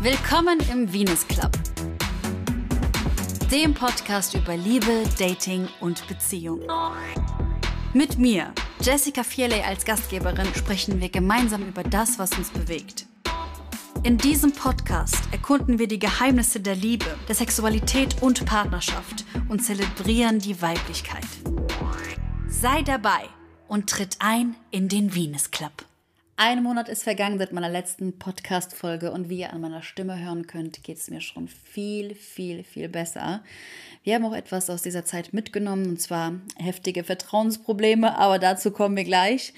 Willkommen im Venus Club, dem Podcast über Liebe, Dating und Beziehung. Mit mir, Jessica Fierley als Gastgeberin, sprechen wir gemeinsam über das, was uns bewegt. In diesem Podcast erkunden wir die Geheimnisse der Liebe, der Sexualität und Partnerschaft und zelebrieren die Weiblichkeit. Sei dabei und tritt ein in den Venus Club. Ein Monat ist vergangen seit meiner letzten Podcast-Folge und wie ihr an meiner Stimme hören könnt, geht es mir schon viel, viel, viel besser. Wir haben auch etwas aus dieser Zeit mitgenommen und zwar heftige Vertrauensprobleme, aber dazu kommen wir gleich.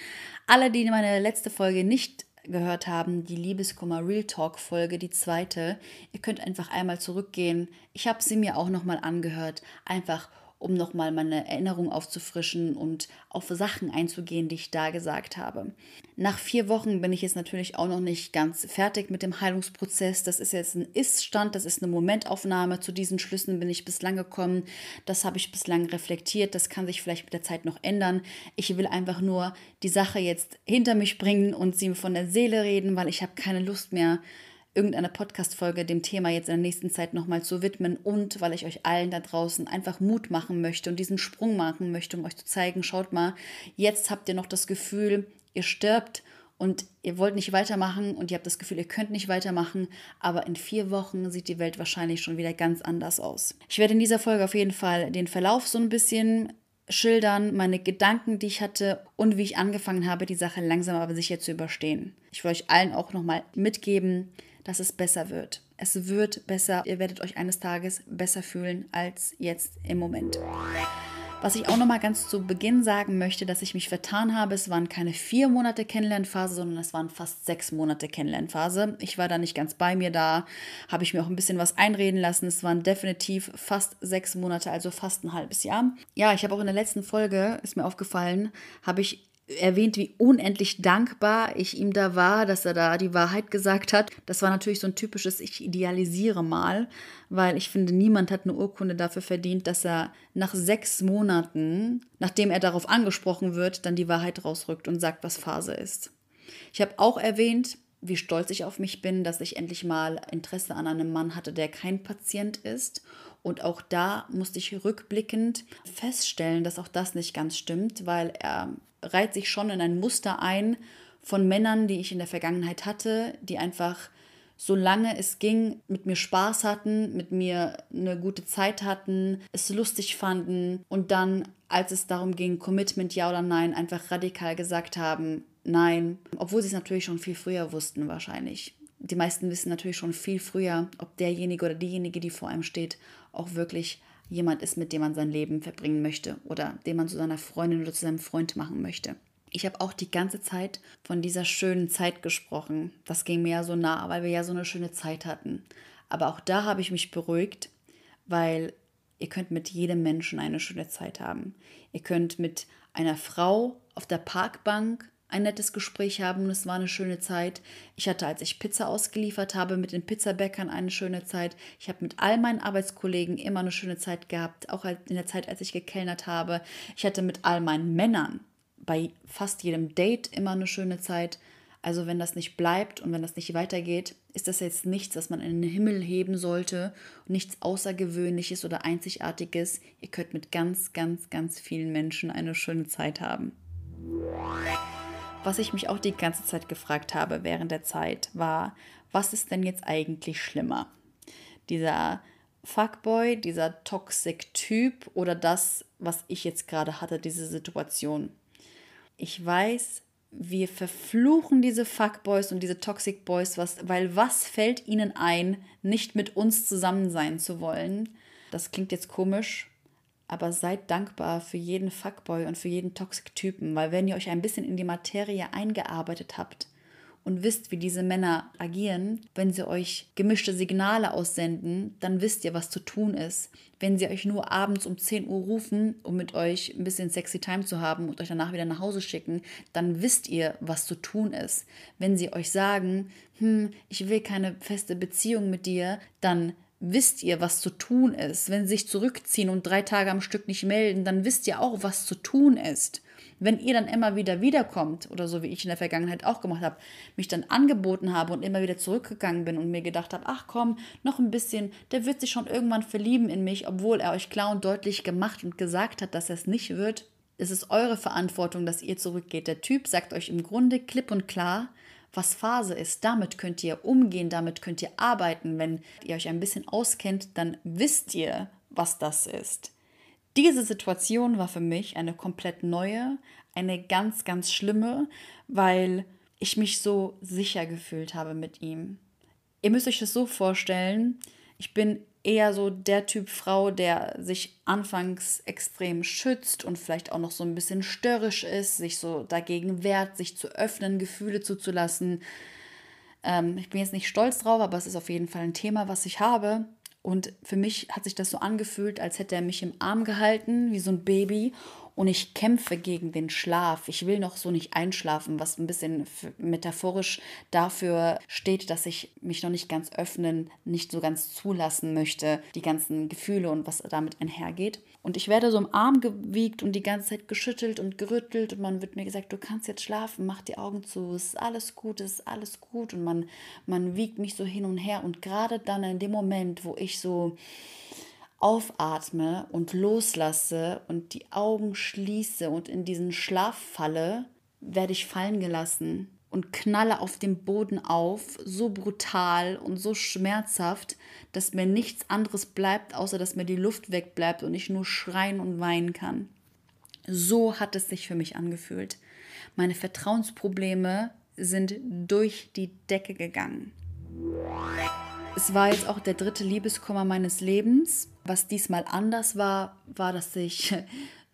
Alle, die meine letzte Folge nicht gehört haben, die Liebeskummer Real Talk Folge, die zweite, ihr könnt einfach einmal zurückgehen. Ich habe sie mir auch nochmal angehört, einfach um nochmal meine Erinnerung aufzufrischen und auf Sachen einzugehen, die ich da gesagt habe. Nach vier Wochen bin ich jetzt natürlich auch noch nicht ganz fertig mit dem Heilungsprozess. Das ist jetzt ein Ist-Stand, das ist eine Momentaufnahme. Zu diesen Schlüssen bin ich bislang gekommen. Das habe ich bislang reflektiert. Das kann sich vielleicht mit der Zeit noch ändern. Ich will einfach nur die Sache jetzt hinter mich bringen und sie von der Seele reden, weil ich habe keine Lust mehr, irgendeine Podcast-Folge dem Thema jetzt in der nächsten Zeit nochmal zu widmen und weil ich euch allen da draußen einfach Mut machen möchte und diesen Sprung machen möchte, um euch zu zeigen, schaut mal, jetzt habt ihr noch das Gefühl, ihr stirbt und ihr wollt nicht weitermachen und ihr habt das Gefühl, ihr könnt nicht weitermachen, aber in vier Wochen sieht die Welt wahrscheinlich schon wieder ganz anders aus. Ich werde in dieser Folge auf jeden Fall den Verlauf so ein bisschen schildern, meine Gedanken, die ich hatte und wie ich angefangen habe, die Sache langsam aber sicher zu überstehen. Ich will euch allen auch nochmal mitgeben, dass es besser wird. Es wird besser. Ihr werdet euch eines Tages besser fühlen als jetzt im Moment. Was ich auch noch mal ganz zu Beginn sagen möchte, dass ich mich vertan habe, es waren keine vier Monate Kennenlernphase, sondern es waren fast sechs Monate Kennenlernphase. Ich war da nicht ganz bei mir, da habe ich mir auch ein bisschen was einreden lassen. Es waren definitiv fast sechs Monate, also fast ein halbes Jahr. Ja, ich habe auch in der letzten Folge, ist mir aufgefallen, habe ich erwähnt, wie unendlich dankbar ich ihm da war, dass er da die Wahrheit gesagt hat. Das war natürlich so ein typisches Ich idealisiere mal, weil ich finde, niemand hat eine Urkunde dafür verdient, dass er nach sechs Monaten, nachdem er darauf angesprochen wird, dann die Wahrheit rausrückt und sagt, was Phase ist. Ich habe auch erwähnt, wie stolz ich auf mich bin, dass ich endlich mal Interesse an einem Mann hatte, der kein Patient ist. Und auch da musste ich rückblickend feststellen, dass auch das nicht ganz stimmt, weil er reiht sich schon in ein Muster ein von Männern, die ich in der Vergangenheit hatte, die einfach solange es ging, mit mir Spaß hatten, mit mir eine gute Zeit hatten, es lustig fanden und dann, als es darum ging, Commitment ja oder nein, einfach radikal gesagt haben, nein, obwohl sie es natürlich schon viel früher wussten wahrscheinlich. Die meisten wissen natürlich schon viel früher, ob derjenige oder diejenige, die vor einem steht, auch wirklich jemand ist, mit dem man sein Leben verbringen möchte oder den man zu seiner Freundin oder zu seinem Freund machen möchte. Ich habe auch die ganze Zeit von dieser schönen Zeit gesprochen. Das ging mir ja so nah, weil wir ja so eine schöne Zeit hatten. Aber auch da habe ich mich beruhigt, weil ihr könnt mit jedem Menschen eine schöne Zeit haben. Ihr könnt mit einer Frau auf der Parkbank ein nettes Gespräch haben und es war eine schöne Zeit. Ich hatte, als ich Pizza ausgeliefert habe, mit den Pizzabäckern eine schöne Zeit. Ich habe mit all meinen Arbeitskollegen immer eine schöne Zeit gehabt, auch in der Zeit, als ich gekellnert habe. Ich hatte mit all meinen Männern bei fast jedem Date immer eine schöne Zeit. Also wenn das nicht bleibt und wenn das nicht weitergeht, ist das jetzt nichts, was man in den Himmel heben sollte, nichts Außergewöhnliches oder Einzigartiges. Ihr könnt mit ganz, ganz, ganz vielen Menschen eine schöne Zeit haben. Was ich mich auch die ganze Zeit gefragt habe während der Zeit war, was ist denn jetzt eigentlich schlimmer? Dieser Fuckboy, dieser Toxic Typ oder das, was ich jetzt gerade hatte, diese Situation. Ich weiß, wir verfluchen diese Fuckboys und diese Toxic Boys, was, weil was fällt ihnen ein, nicht mit uns zusammen sein zu wollen? Das klingt jetzt komisch, aber seid dankbar für jeden Fuckboy und für jeden Toxic-Typen, weil wenn ihr euch ein bisschen in die Materie eingearbeitet habt und wisst, wie diese Männer agieren, wenn sie euch gemischte Signale aussenden, dann wisst ihr, was zu tun ist. Wenn sie euch nur abends um 10 Uhr rufen, um mit euch ein bisschen sexy Time zu haben und euch danach wieder nach Hause schicken, dann wisst ihr, was zu tun ist. Wenn sie euch sagen, hm, ich will keine feste Beziehung mit dir, dann wisst ihr, was zu tun ist. Wenn sie sich zurückziehen und drei Tage am Stück nicht melden, dann wisst ihr auch, was zu tun ist. Wenn ihr dann immer wieder wiederkommt oder so wie ich in der Vergangenheit auch gemacht habe, mich dann angeboten habe und immer wieder zurückgegangen bin und mir gedacht habe, ach komm, noch ein bisschen, der wird sich schon irgendwann verlieben in mich, obwohl er euch klar und deutlich gemacht und gesagt hat, dass er es nicht wird, es ist eure Verantwortung, dass ihr zurückgeht. Der Typ sagt euch im Grunde klipp und klar, was Phase ist. Damit könnt ihr umgehen, damit könnt ihr arbeiten. Wenn ihr euch ein bisschen auskennt, dann wisst ihr, was das ist. Diese Situation war für mich eine komplett neue, eine ganz, ganz schlimme, weil ich mich so sicher gefühlt habe mit ihm. Ihr müsst euch das so vorstellen, ich bin eher so der Typ Frau, der sich anfangs extrem schützt und vielleicht auch noch so ein bisschen störrisch ist, sich so dagegen wehrt, sich zu öffnen, Gefühle zuzulassen. Ähm, ich bin jetzt nicht stolz drauf, aber es ist auf jeden Fall ein Thema, was ich habe. Und für mich hat sich das so angefühlt, als hätte er mich im Arm gehalten, wie so ein Baby und ich kämpfe gegen den Schlaf. Ich will noch so nicht einschlafen, was ein bisschen metaphorisch dafür steht, dass ich mich noch nicht ganz öffnen, nicht so ganz zulassen möchte, die ganzen Gefühle und was damit einhergeht. Und ich werde so im Arm gewiegt und die ganze Zeit geschüttelt und gerüttelt und man wird mir gesagt, du kannst jetzt schlafen, mach die Augen zu, es ist alles gut, es ist alles gut und man, man wiegt mich so hin und her und gerade dann in dem Moment, wo ich so aufatme und loslasse und die Augen schließe und in diesen Schlaf falle, werde ich fallen gelassen und knalle auf dem Boden auf, so brutal und so schmerzhaft, dass mir nichts anderes bleibt, außer dass mir die Luft wegbleibt und ich nur schreien und weinen kann. So hat es sich für mich angefühlt. Meine Vertrauensprobleme sind durch die Decke gegangen. Es war jetzt auch der dritte Liebeskummer meines Lebens. Was diesmal anders war, war, dass ich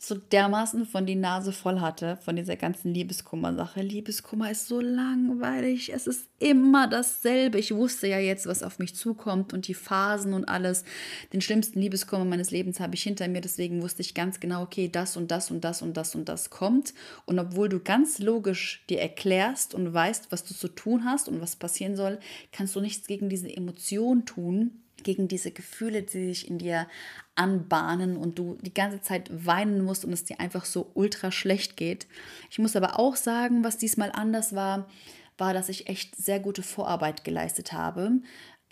so dermaßen von die Nase voll hatte von dieser ganzen Liebeskummer-Sache. Liebeskummer ist so langweilig, es ist immer dasselbe. Ich wusste ja jetzt, was auf mich zukommt und die Phasen und alles. Den schlimmsten Liebeskummer meines Lebens habe ich hinter mir, deswegen wusste ich ganz genau, okay, das und das und das und das und das kommt. Und obwohl du ganz logisch dir erklärst und weißt, was du zu tun hast und was passieren soll, kannst du nichts gegen diese Emotion tun gegen diese Gefühle, die sich in dir anbahnen und du die ganze Zeit weinen musst und es dir einfach so ultra schlecht geht. Ich muss aber auch sagen, was diesmal anders war, war, dass ich echt sehr gute Vorarbeit geleistet habe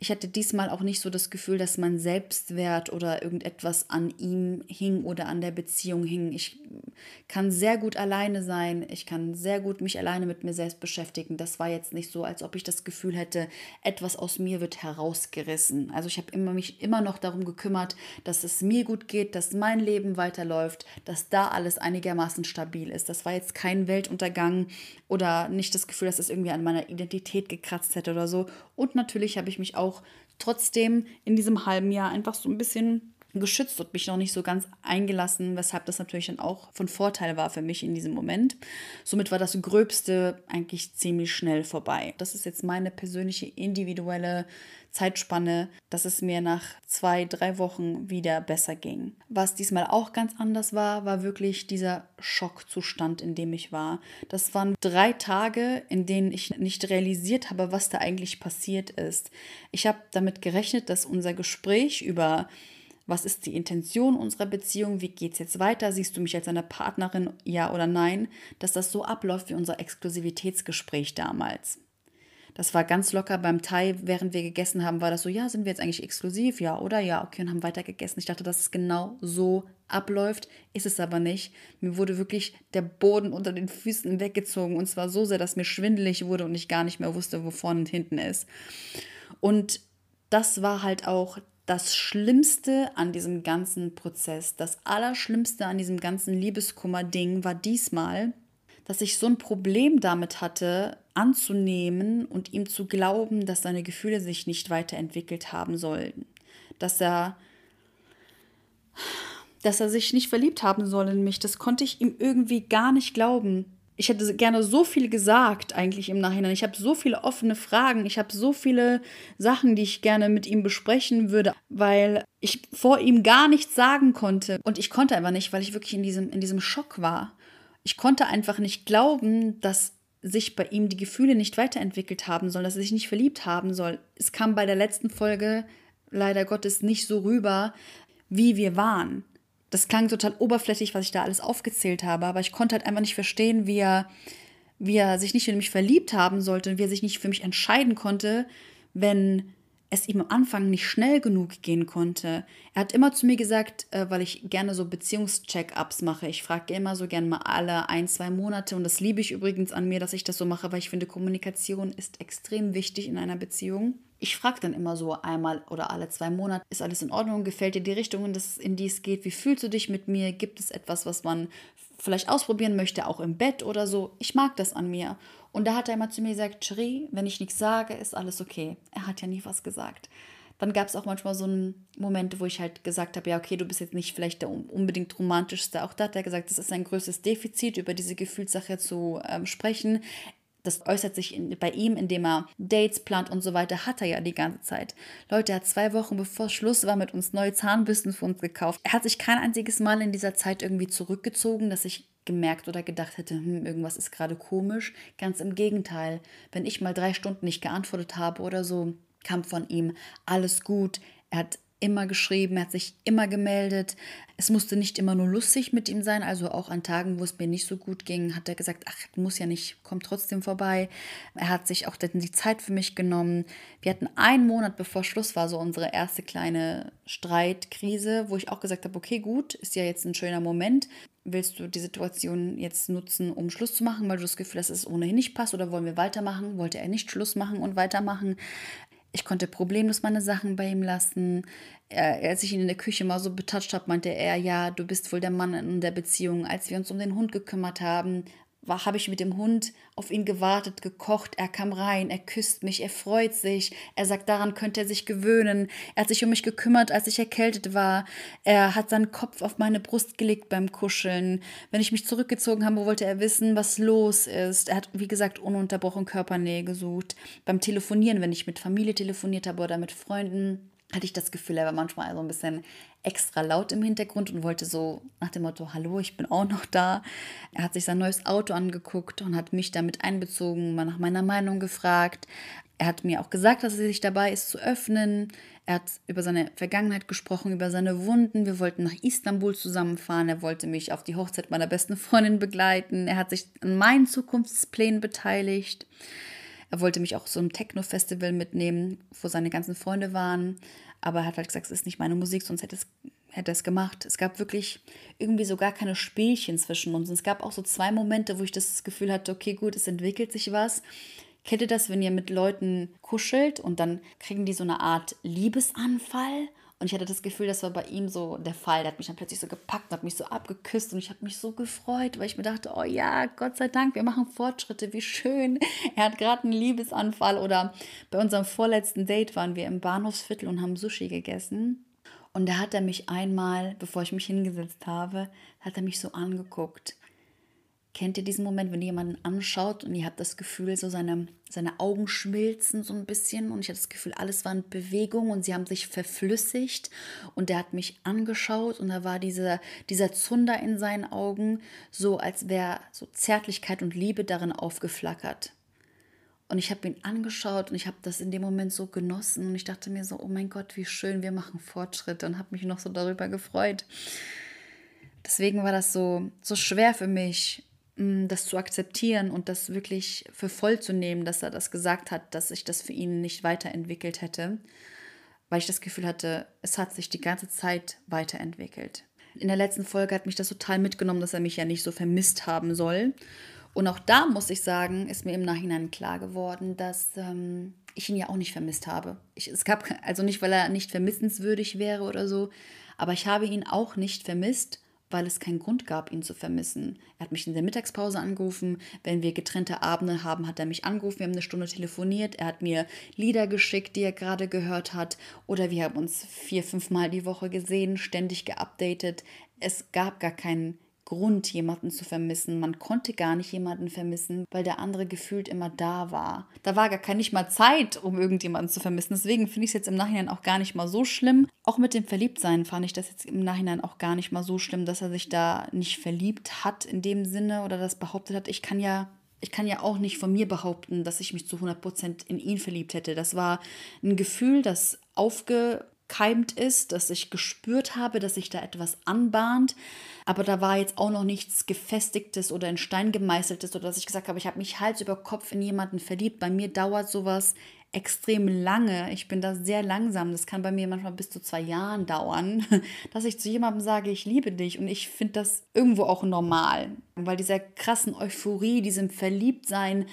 ich hatte diesmal auch nicht so das Gefühl, dass mein Selbstwert oder irgendetwas an ihm hing oder an der Beziehung hing. Ich kann sehr gut alleine sein. Ich kann sehr gut mich alleine mit mir selbst beschäftigen. Das war jetzt nicht so, als ob ich das Gefühl hätte, etwas aus mir wird herausgerissen. Also ich habe immer mich immer noch darum gekümmert, dass es mir gut geht, dass mein Leben weiterläuft, dass da alles einigermaßen stabil ist. Das war jetzt kein Weltuntergang oder nicht das Gefühl, dass es irgendwie an meiner Identität gekratzt hätte oder so. Und natürlich habe ich mich auch auch trotzdem in diesem halben Jahr einfach so ein bisschen geschützt und mich noch nicht so ganz eingelassen, weshalb das natürlich dann auch von Vorteil war für mich in diesem Moment. Somit war das Gröbste eigentlich ziemlich schnell vorbei. Das ist jetzt meine persönliche individuelle Zeitspanne, dass es mir nach zwei, drei Wochen wieder besser ging. Was diesmal auch ganz anders war, war wirklich dieser Schockzustand, in dem ich war. Das waren drei Tage, in denen ich nicht realisiert habe, was da eigentlich passiert ist. Ich habe damit gerechnet, dass unser Gespräch über was ist die Intention unserer Beziehung? Wie geht es jetzt weiter? Siehst du mich als eine Partnerin, ja oder nein? Dass das so abläuft wie unser Exklusivitätsgespräch damals. Das war ganz locker beim Thai, während wir gegessen haben, war das so, ja, sind wir jetzt eigentlich exklusiv? Ja, oder ja, okay, und haben weiter gegessen. Ich dachte, dass es genau so abläuft, ist es aber nicht. Mir wurde wirklich der Boden unter den Füßen weggezogen und zwar so sehr, dass mir schwindelig wurde und ich gar nicht mehr wusste, wo vorne und hinten ist. Und das war halt auch das Schlimmste an diesem ganzen Prozess, das Allerschlimmste an diesem ganzen Liebeskummer-Ding war diesmal, dass ich so ein Problem damit hatte, anzunehmen und ihm zu glauben, dass seine Gefühle sich nicht weiterentwickelt haben sollten. Dass er, dass er sich nicht verliebt haben soll in mich. Das konnte ich ihm irgendwie gar nicht glauben ich hätte gerne so viel gesagt eigentlich im Nachhinein. Ich habe so viele offene Fragen. Ich habe so viele Sachen, die ich gerne mit ihm besprechen würde, weil ich vor ihm gar nichts sagen konnte. Und ich konnte einfach nicht, weil ich wirklich in diesem, in diesem Schock war. Ich konnte einfach nicht glauben, dass sich bei ihm die Gefühle nicht weiterentwickelt haben sollen, dass er sich nicht verliebt haben soll. Es kam bei der letzten Folge leider Gottes nicht so rüber, wie wir waren Das klang total oberflächlich, was ich da alles aufgezählt habe, aber ich konnte halt einfach nicht verstehen, wie er, wie er sich nicht in mich verliebt haben sollte und wie er sich nicht für mich entscheiden konnte, wenn es ihm am Anfang nicht schnell genug gehen konnte. Er hat immer zu mir gesagt, äh, weil ich gerne so Beziehungscheck-ups mache. Ich frage immer so gerne mal alle ein, zwei Monate und das liebe ich übrigens an mir, dass ich das so mache, weil ich finde, Kommunikation ist extrem wichtig in einer Beziehung. Ich frage dann immer so einmal oder alle zwei Monate, ist alles in Ordnung? Gefällt dir die Richtung, in die es geht? Wie fühlst du dich mit mir? Gibt es etwas, was man vielleicht ausprobieren möchte, auch im Bett oder so? Ich mag das an mir. Und da hat er immer zu mir gesagt, Cherie, wenn ich nichts sage, ist alles okay. Er hat ja nie was gesagt. Dann gab es auch manchmal so Momente, wo ich halt gesagt habe, ja, okay, du bist jetzt nicht vielleicht der unbedingt romantischste. Auch da hat er gesagt, das ist sein größtes Defizit, über diese Gefühlssache zu ähm, sprechen. Das äußert sich in, bei ihm, indem er Dates plant und so weiter, hat er ja die ganze Zeit. Leute, er hat zwei Wochen bevor Schluss war mit uns neue Zahnbürsten für uns gekauft. Er hat sich kein einziges Mal in dieser Zeit irgendwie zurückgezogen, dass ich gemerkt oder gedacht hätte, hm, irgendwas ist gerade komisch. Ganz im Gegenteil. Wenn ich mal drei Stunden nicht geantwortet habe oder so, kam von ihm alles gut. Er hat immer geschrieben, er hat sich immer gemeldet. Es musste nicht immer nur lustig mit ihm sein, also auch an Tagen, wo es mir nicht so gut ging, hat er gesagt, ach, muss ja nicht, komm trotzdem vorbei. Er hat sich auch die Zeit für mich genommen. Wir hatten einen Monat bevor Schluss war, so unsere erste kleine Streitkrise, wo ich auch gesagt habe, okay, gut, ist ja jetzt ein schöner Moment. Willst du die Situation jetzt nutzen, um Schluss zu machen, weil du das Gefühl hast, dass es ohnehin nicht passt oder wollen wir weitermachen? Wollte er nicht Schluss machen und weitermachen? Ich konnte problemlos meine Sachen bei ihm lassen. Er, als ich ihn in der Küche mal so betatscht habe, meinte er, ja, du bist wohl der Mann in der Beziehung. Als wir uns um den Hund gekümmert haben, habe ich mit dem Hund auf ihn gewartet, gekocht, er kam rein, er küsst mich, er freut sich, er sagt, daran könnte er sich gewöhnen, er hat sich um mich gekümmert, als ich erkältet war, er hat seinen Kopf auf meine Brust gelegt beim Kuscheln, wenn ich mich zurückgezogen habe, wollte er wissen, was los ist, er hat, wie gesagt, ununterbrochen Körpernähe gesucht, beim Telefonieren, wenn ich mit Familie telefoniert habe oder mit Freunden, hatte ich das Gefühl, er war manchmal so ein bisschen extra laut im Hintergrund und wollte so nach dem Motto, hallo, ich bin auch noch da. Er hat sich sein neues Auto angeguckt und hat mich damit einbezogen, mal nach meiner Meinung gefragt. Er hat mir auch gesagt, dass er sich dabei ist zu öffnen. Er hat über seine Vergangenheit gesprochen, über seine Wunden. Wir wollten nach Istanbul zusammenfahren. Er wollte mich auf die Hochzeit meiner besten Freundin begleiten. Er hat sich an meinen Zukunftsplänen beteiligt. Er wollte mich auch so ein Techno-Festival mitnehmen, wo seine ganzen Freunde waren. Aber er hat halt gesagt, es ist nicht meine Musik, sonst hätte es hätte es gemacht. Es gab wirklich irgendwie so gar keine Spielchen zwischen uns. Und es gab auch so zwei Momente, wo ich das Gefühl hatte, okay, gut, es entwickelt sich was. Kennt ihr das, wenn ihr mit Leuten kuschelt und dann kriegen die so eine Art Liebesanfall? Und ich hatte das Gefühl, das war bei ihm so der Fall. Der hat mich dann plötzlich so gepackt, hat mich so abgeküsst und ich habe mich so gefreut, weil ich mir dachte, oh ja, Gott sei Dank, wir machen Fortschritte, wie schön. Er hat gerade einen Liebesanfall oder bei unserem vorletzten Date waren wir im Bahnhofsviertel und haben Sushi gegessen. Und da hat er mich einmal, bevor ich mich hingesetzt habe, hat er mich so angeguckt Kennt ihr diesen Moment, wenn ihr jemanden anschaut und ihr habt das Gefühl, so seine, seine Augen schmilzen so ein bisschen und ich hatte das Gefühl, alles war in Bewegung und sie haben sich verflüssigt und der hat mich angeschaut und da war dieser, dieser Zunder in seinen Augen, so als wäre so Zärtlichkeit und Liebe darin aufgeflackert. Und ich habe ihn angeschaut und ich habe das in dem Moment so genossen und ich dachte mir so, oh mein Gott, wie schön, wir machen Fortschritte und habe mich noch so darüber gefreut. Deswegen war das so, so schwer für mich, das zu akzeptieren und das wirklich für voll zu nehmen, dass er das gesagt hat, dass sich das für ihn nicht weiterentwickelt hätte, weil ich das Gefühl hatte, es hat sich die ganze Zeit weiterentwickelt. In der letzten Folge hat mich das total mitgenommen, dass er mich ja nicht so vermisst haben soll. Und auch da muss ich sagen, ist mir im Nachhinein klar geworden, dass ähm, ich ihn ja auch nicht vermisst habe. Ich, es gab also nicht, weil er nicht vermissenswürdig wäre oder so, aber ich habe ihn auch nicht vermisst weil es keinen Grund gab, ihn zu vermissen. Er hat mich in der Mittagspause angerufen. Wenn wir getrennte Abende haben, hat er mich angerufen. Wir haben eine Stunde telefoniert. Er hat mir Lieder geschickt, die er gerade gehört hat. Oder wir haben uns vier, fünf Mal die Woche gesehen, ständig geupdatet. Es gab gar keinen Grund, jemanden zu vermissen. Man konnte gar nicht jemanden vermissen, weil der andere gefühlt immer da war. Da war gar keine nicht mal Zeit, um irgendjemanden zu vermissen. Deswegen finde ich es jetzt im Nachhinein auch gar nicht mal so schlimm. Auch mit dem Verliebtsein fand ich das jetzt im Nachhinein auch gar nicht mal so schlimm, dass er sich da nicht verliebt hat in dem Sinne oder das behauptet hat. Ich kann ja ich kann ja auch nicht von mir behaupten, dass ich mich zu 100% in ihn verliebt hätte. Das war ein Gefühl, das aufge aufgekeimt ist, dass ich gespürt habe, dass sich da etwas anbahnt. Aber da war jetzt auch noch nichts Gefestigtes oder in Stein gemeißeltes oder dass ich gesagt habe, ich habe mich Hals über Kopf in jemanden verliebt. Bei mir dauert sowas extrem lange. Ich bin da sehr langsam. Das kann bei mir manchmal bis zu zwei Jahren dauern, dass ich zu jemandem sage, ich liebe dich. Und ich finde das irgendwo auch normal. Weil dieser krassen Euphorie, diesem Verliebtsein,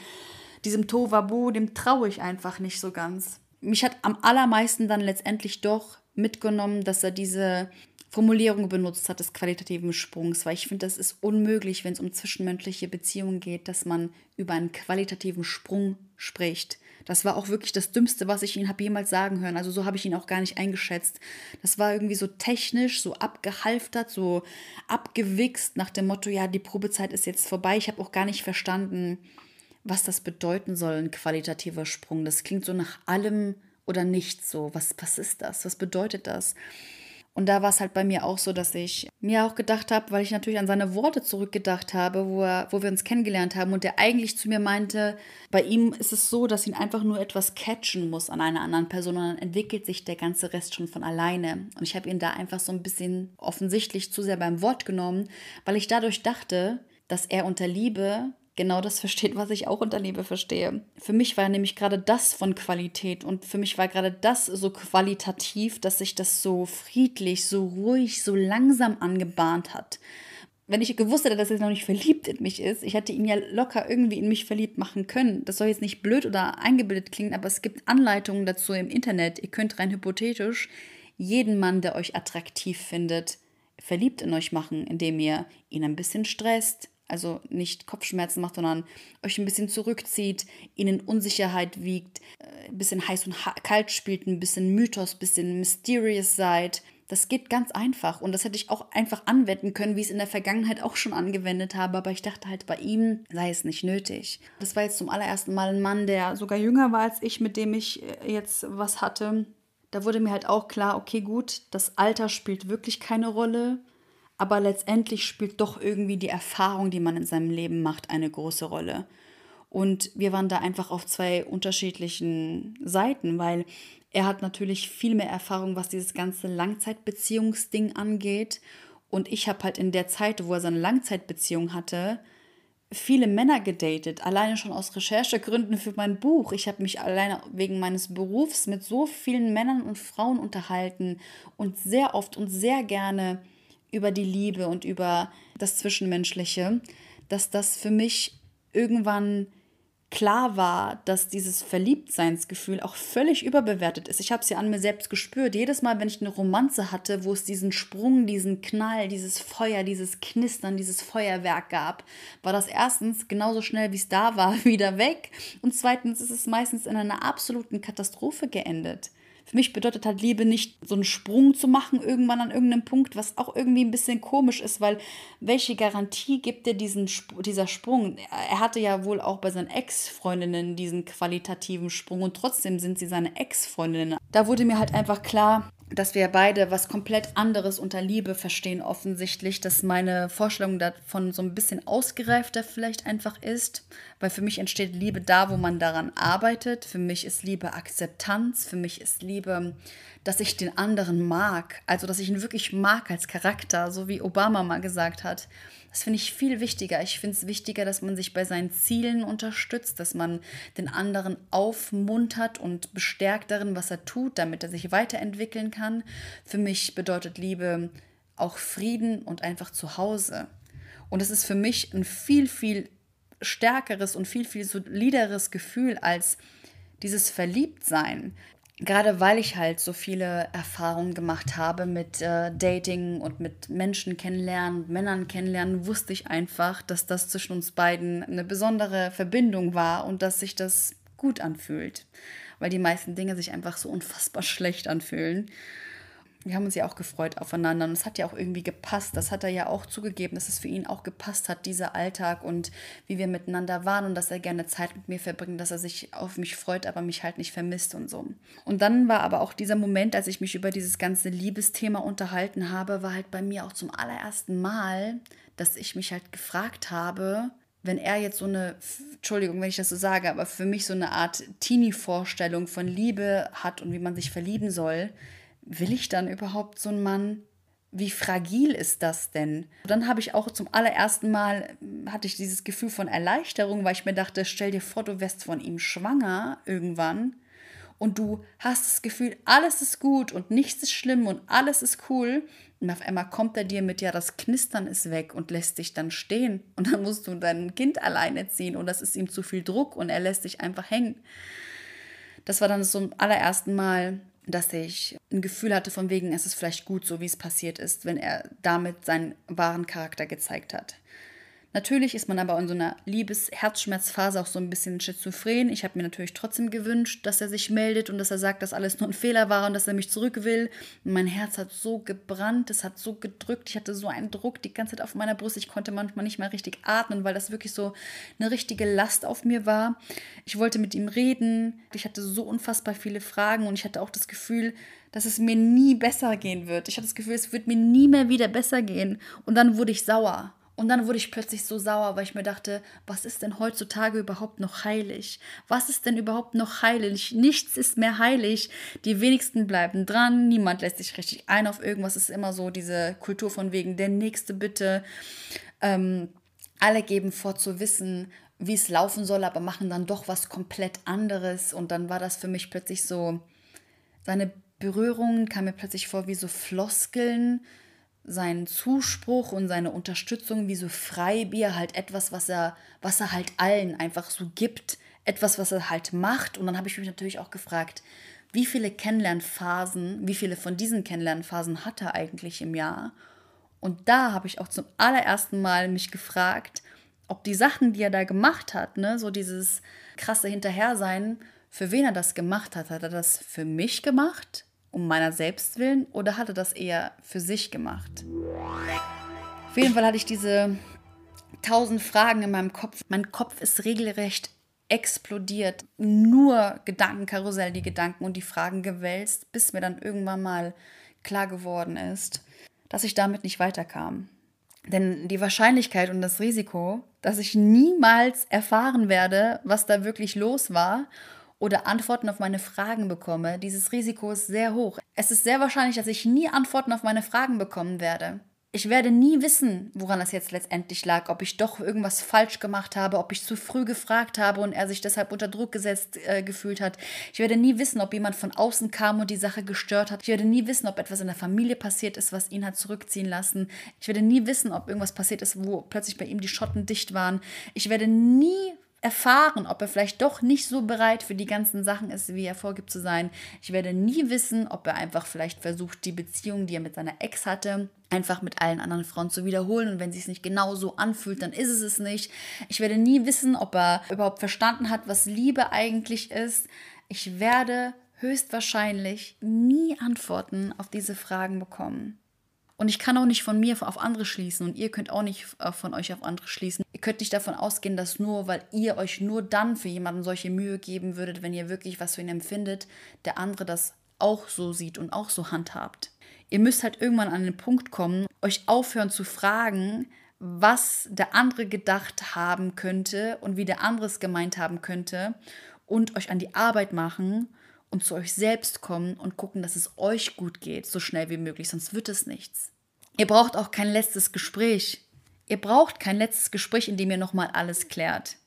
diesem Tovabu, dem traue ich einfach nicht so ganz. Mich hat am allermeisten dann letztendlich doch mitgenommen, dass er diese Formulierung benutzt hat des qualitativen Sprungs, weil ich finde, das ist unmöglich, wenn es um zwischenmenschliche Beziehungen geht, dass man über einen qualitativen Sprung spricht. Das war auch wirklich das Dümmste, was ich ihn habe jemals sagen hören. Also so habe ich ihn auch gar nicht eingeschätzt. Das war irgendwie so technisch, so abgehalftert, so abgewichst nach dem Motto, ja, die Probezeit ist jetzt vorbei. Ich habe auch gar nicht verstanden, was das bedeuten soll, ein qualitativer Sprung. Das klingt so nach allem oder nichts so. Was, was ist das? Was bedeutet das? Und da war es halt bei mir auch so, dass ich mir auch gedacht habe, weil ich natürlich an seine Worte zurückgedacht habe, wo, er, wo wir uns kennengelernt haben und der eigentlich zu mir meinte, bei ihm ist es so, dass ihn einfach nur etwas catchen muss an einer anderen Person und dann entwickelt sich der ganze Rest schon von alleine. Und ich habe ihn da einfach so ein bisschen offensichtlich zu sehr beim Wort genommen, weil ich dadurch dachte, dass er unter Liebe genau das versteht, was ich auch unter Liebe verstehe. Für mich war nämlich gerade das von Qualität und für mich war gerade das so qualitativ, dass sich das so friedlich, so ruhig, so langsam angebahnt hat. Wenn ich gewusst hätte, dass er noch nicht verliebt in mich ist, ich hätte ihn ja locker irgendwie in mich verliebt machen können. Das soll jetzt nicht blöd oder eingebildet klingen, aber es gibt Anleitungen dazu im Internet. Ihr könnt rein hypothetisch jeden Mann, der euch attraktiv findet, verliebt in euch machen, indem ihr ihn ein bisschen stresst, also nicht Kopfschmerzen macht, sondern euch ein bisschen zurückzieht, ihnen Unsicherheit wiegt, äh, ein bisschen heiß und kalt spielt, ein bisschen Mythos, ein bisschen mysterious seid. Das geht ganz einfach und das hätte ich auch einfach anwenden können, wie ich es in der Vergangenheit auch schon angewendet habe, aber ich dachte halt, bei ihm sei es nicht nötig. Das war jetzt zum allerersten Mal ein Mann, der sogar jünger war als ich, mit dem ich äh, jetzt was hatte. Da wurde mir halt auch klar, okay, gut, das Alter spielt wirklich keine Rolle aber letztendlich spielt doch irgendwie die Erfahrung, die man in seinem Leben macht, eine große Rolle. Und wir waren da einfach auf zwei unterschiedlichen Seiten, weil er hat natürlich viel mehr Erfahrung, was dieses ganze Langzeitbeziehungsding angeht. Und ich habe halt in der Zeit, wo er seine Langzeitbeziehung hatte, viele Männer gedatet, alleine schon aus Recherchegründen für mein Buch. Ich habe mich alleine wegen meines Berufs mit so vielen Männern und Frauen unterhalten und sehr oft und sehr gerne über die Liebe und über das Zwischenmenschliche, dass das für mich irgendwann klar war, dass dieses Verliebtseinsgefühl auch völlig überbewertet ist. Ich habe es ja an mir selbst gespürt. Jedes Mal, wenn ich eine Romanze hatte, wo es diesen Sprung, diesen Knall, dieses Feuer, dieses Knistern, dieses Feuerwerk gab, war das erstens genauso schnell, wie es da war, wieder weg. Und zweitens ist es meistens in einer absoluten Katastrophe geendet. Für mich bedeutet halt Liebe nicht so einen Sprung zu machen irgendwann an irgendeinem Punkt, was auch irgendwie ein bisschen komisch ist, weil welche Garantie gibt dir diesen, dieser Sprung? Er hatte ja wohl auch bei seinen Ex-Freundinnen diesen qualitativen Sprung und trotzdem sind sie seine Ex-Freundinnen. Da wurde mir halt einfach klar, dass wir beide was komplett anderes unter Liebe verstehen, offensichtlich, dass meine Vorstellung davon so ein bisschen ausgereifter vielleicht einfach ist, weil für mich entsteht Liebe da, wo man daran arbeitet. Für mich ist Liebe Akzeptanz, für mich ist Liebe, dass ich den anderen mag, also dass ich ihn wirklich mag als Charakter, so wie Obama mal gesagt hat. Das finde ich viel wichtiger. Ich finde es wichtiger, dass man sich bei seinen Zielen unterstützt, dass man den anderen aufmuntert und bestärkt darin, was er tut, damit er sich weiterentwickeln kann. Für mich bedeutet Liebe auch Frieden und einfach zu Hause. Und es ist für mich ein viel, viel stärkeres und viel, viel solideres Gefühl als dieses Verliebtsein. Gerade weil ich halt so viele Erfahrungen gemacht habe mit äh, Dating und mit Menschen kennenlernen, Männern kennenlernen, wusste ich einfach, dass das zwischen uns beiden eine besondere Verbindung war und dass sich das gut anfühlt, weil die meisten Dinge sich einfach so unfassbar schlecht anfühlen wir haben uns ja auch gefreut aufeinander und es hat ja auch irgendwie gepasst. Das hat er ja auch zugegeben, dass es für ihn auch gepasst hat, dieser Alltag und wie wir miteinander waren und dass er gerne Zeit mit mir verbringt, dass er sich auf mich freut, aber mich halt nicht vermisst und so. Und dann war aber auch dieser Moment, als ich mich über dieses ganze Liebesthema unterhalten habe, war halt bei mir auch zum allerersten Mal, dass ich mich halt gefragt habe, wenn er jetzt so eine, Entschuldigung, wenn ich das so sage, aber für mich so eine Art Teenie-Vorstellung von Liebe hat und wie man sich verlieben soll, will ich dann überhaupt so einen Mann? Wie fragil ist das denn? Dann habe ich auch zum allerersten Mal, hatte ich dieses Gefühl von Erleichterung, weil ich mir dachte, stell dir vor, du wärst von ihm schwanger irgendwann und du hast das Gefühl, alles ist gut und nichts ist schlimm und alles ist cool. Und auf einmal kommt er dir mit, ja, das Knistern ist weg und lässt dich dann stehen. Und dann musst du dein Kind alleine ziehen und das ist ihm zu viel Druck und er lässt dich einfach hängen. Das war dann zum allerersten Mal, dass ich ein Gefühl hatte von wegen, es ist vielleicht gut, so wie es passiert ist, wenn er damit seinen wahren Charakter gezeigt hat. Natürlich ist man aber in so einer Liebes-Herzschmerzphase auch so ein bisschen schizophren. Ich habe mir natürlich trotzdem gewünscht, dass er sich meldet und dass er sagt, dass alles nur ein Fehler war und dass er mich zurück will. Und mein Herz hat so gebrannt, es hat so gedrückt. Ich hatte so einen Druck die ganze Zeit auf meiner Brust. Ich konnte manchmal nicht mehr richtig atmen, weil das wirklich so eine richtige Last auf mir war. Ich wollte mit ihm reden. Ich hatte so unfassbar viele Fragen und ich hatte auch das Gefühl, dass es mir nie besser gehen wird. Ich hatte das Gefühl, es wird mir nie mehr wieder besser gehen. Und dann wurde ich sauer. Und dann wurde ich plötzlich so sauer, weil ich mir dachte, was ist denn heutzutage überhaupt noch heilig? Was ist denn überhaupt noch heilig? Nichts ist mehr heilig. Die wenigsten bleiben dran, niemand lässt sich richtig ein auf irgendwas. Es ist immer so diese Kultur von wegen, der nächste bitte. Ähm, alle geben vor zu wissen, wie es laufen soll, aber machen dann doch was komplett anderes. Und dann war das für mich plötzlich so, seine Berührungen kamen mir plötzlich vor wie so Floskeln seinen Zuspruch und seine Unterstützung wie so Freibier halt etwas, was er, was er halt allen einfach so gibt, etwas, was er halt macht. Und dann habe ich mich natürlich auch gefragt, wie viele Kennenlernphasen, wie viele von diesen Kennenlernphasen hat er eigentlich im Jahr? Und da habe ich auch zum allerersten Mal mich gefragt, ob die Sachen, die er da gemacht hat, ne, so dieses krasse Hinterhersein, für wen er das gemacht hat. Hat er das für mich gemacht? Um meiner selbst willen oder hatte das eher für sich gemacht? Auf jeden Fall hatte ich diese tausend Fragen in meinem Kopf. Mein Kopf ist regelrecht explodiert. Nur Gedankenkarussell, die Gedanken und die Fragen gewälzt, bis mir dann irgendwann mal klar geworden ist, dass ich damit nicht weiterkam. Denn die Wahrscheinlichkeit und das Risiko, dass ich niemals erfahren werde, was da wirklich los war oder Antworten auf meine Fragen bekomme, dieses Risiko ist sehr hoch. Es ist sehr wahrscheinlich, dass ich nie Antworten auf meine Fragen bekommen werde. Ich werde nie wissen, woran das jetzt letztendlich lag, ob ich doch irgendwas falsch gemacht habe, ob ich zu früh gefragt habe und er sich deshalb unter Druck gesetzt äh, gefühlt hat. Ich werde nie wissen, ob jemand von außen kam und die Sache gestört hat. Ich werde nie wissen, ob etwas in der Familie passiert ist, was ihn hat zurückziehen lassen. Ich werde nie wissen, ob irgendwas passiert ist, wo plötzlich bei ihm die Schotten dicht waren. Ich werde nie erfahren, ob er vielleicht doch nicht so bereit für die ganzen Sachen ist, wie er vorgibt zu sein. Ich werde nie wissen, ob er einfach vielleicht versucht, die Beziehung, die er mit seiner Ex hatte, einfach mit allen anderen Frauen zu wiederholen. Und wenn sie es nicht genau so anfühlt, dann ist es es nicht. Ich werde nie wissen, ob er überhaupt verstanden hat, was Liebe eigentlich ist. Ich werde höchstwahrscheinlich nie Antworten auf diese Fragen bekommen. Und ich kann auch nicht von mir auf andere schließen und ihr könnt auch nicht äh, von euch auf andere schließen. Ihr könnt nicht davon ausgehen, dass nur, weil ihr euch nur dann für jemanden solche Mühe geben würdet, wenn ihr wirklich was für ihn empfindet, der andere das auch so sieht und auch so handhabt. Ihr müsst halt irgendwann an den Punkt kommen, euch aufhören zu fragen, was der andere gedacht haben könnte und wie der andere es gemeint haben könnte und euch an die Arbeit machen und zu euch selbst kommen und gucken, dass es euch gut geht, so schnell wie möglich, sonst wird es nichts. Ihr braucht auch kein letztes Gespräch. Ihr braucht kein letztes Gespräch, in dem ihr nochmal alles klärt.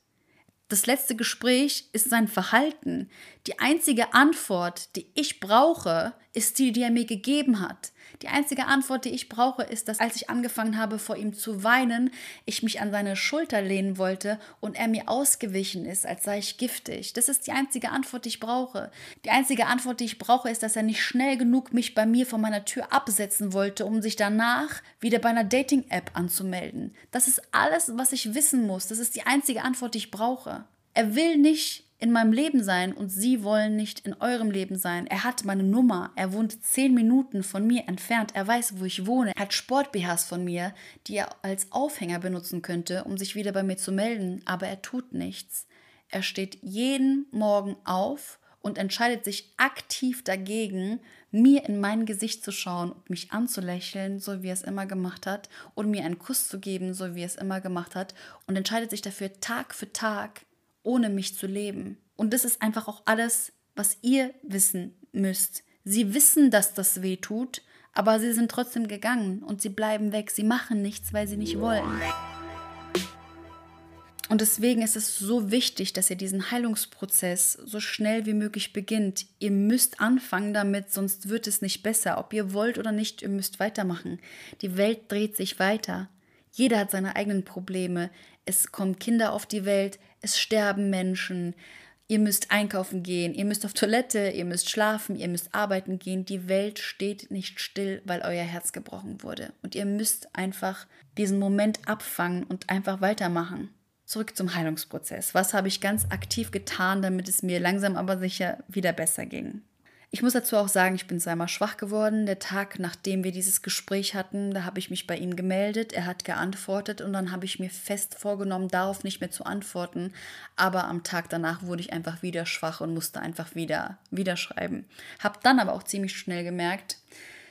Das letzte Gespräch ist sein Verhalten. Die einzige Antwort, die ich brauche, ist die, die er mir gegeben hat. Die einzige Antwort, die ich brauche, ist, dass als ich angefangen habe, vor ihm zu weinen, ich mich an seine Schulter lehnen wollte und er mir ausgewichen ist, als sei ich giftig. Das ist die einzige Antwort, die ich brauche. Die einzige Antwort, die ich brauche, ist, dass er nicht schnell genug mich bei mir vor meiner Tür absetzen wollte, um sich danach wieder bei einer Dating-App anzumelden. Das ist alles, was ich wissen muss. Das ist die einzige Antwort, die ich brauche. Er will nicht in meinem Leben sein und Sie wollen nicht in eurem Leben sein. Er hat meine Nummer. Er wohnt zehn Minuten von mir entfernt. Er weiß, wo ich wohne. Er hat Sport-BHs von mir, die er als Aufhänger benutzen könnte, um sich wieder bei mir zu melden. Aber er tut nichts. Er steht jeden Morgen auf und entscheidet sich aktiv dagegen, mir in mein Gesicht zu schauen und mich anzulächeln, so wie er es immer gemacht hat, und mir einen Kuss zu geben, so wie er es immer gemacht hat, und entscheidet sich dafür Tag für Tag, ohne mich zu leben. Und das ist einfach auch alles, was ihr wissen müsst. Sie wissen, dass das weh tut, aber sie sind trotzdem gegangen und sie bleiben weg. Sie machen nichts, weil sie nicht wollen. Und deswegen ist es so wichtig, dass ihr diesen Heilungsprozess so schnell wie möglich beginnt. Ihr müsst anfangen damit, sonst wird es nicht besser. Ob ihr wollt oder nicht, ihr müsst weitermachen. Die Welt dreht sich weiter. Jeder hat seine eigenen Probleme. Es kommen Kinder auf die Welt, es sterben Menschen. Ihr müsst einkaufen gehen, ihr müsst auf Toilette, ihr müsst schlafen, ihr müsst arbeiten gehen. Die Welt steht nicht still, weil euer Herz gebrochen wurde. Und ihr müsst einfach diesen Moment abfangen und einfach weitermachen. Zurück zum Heilungsprozess. Was habe ich ganz aktiv getan, damit es mir langsam aber sicher wieder besser ging? Ich muss dazu auch sagen, ich bin zweimal schwach geworden. Der Tag, nachdem wir dieses Gespräch hatten, da habe ich mich bei ihm gemeldet. Er hat geantwortet und dann habe ich mir fest vorgenommen, darauf nicht mehr zu antworten. Aber am Tag danach wurde ich einfach wieder schwach und musste einfach wieder, wieder schreiben. Habe dann aber auch ziemlich schnell gemerkt,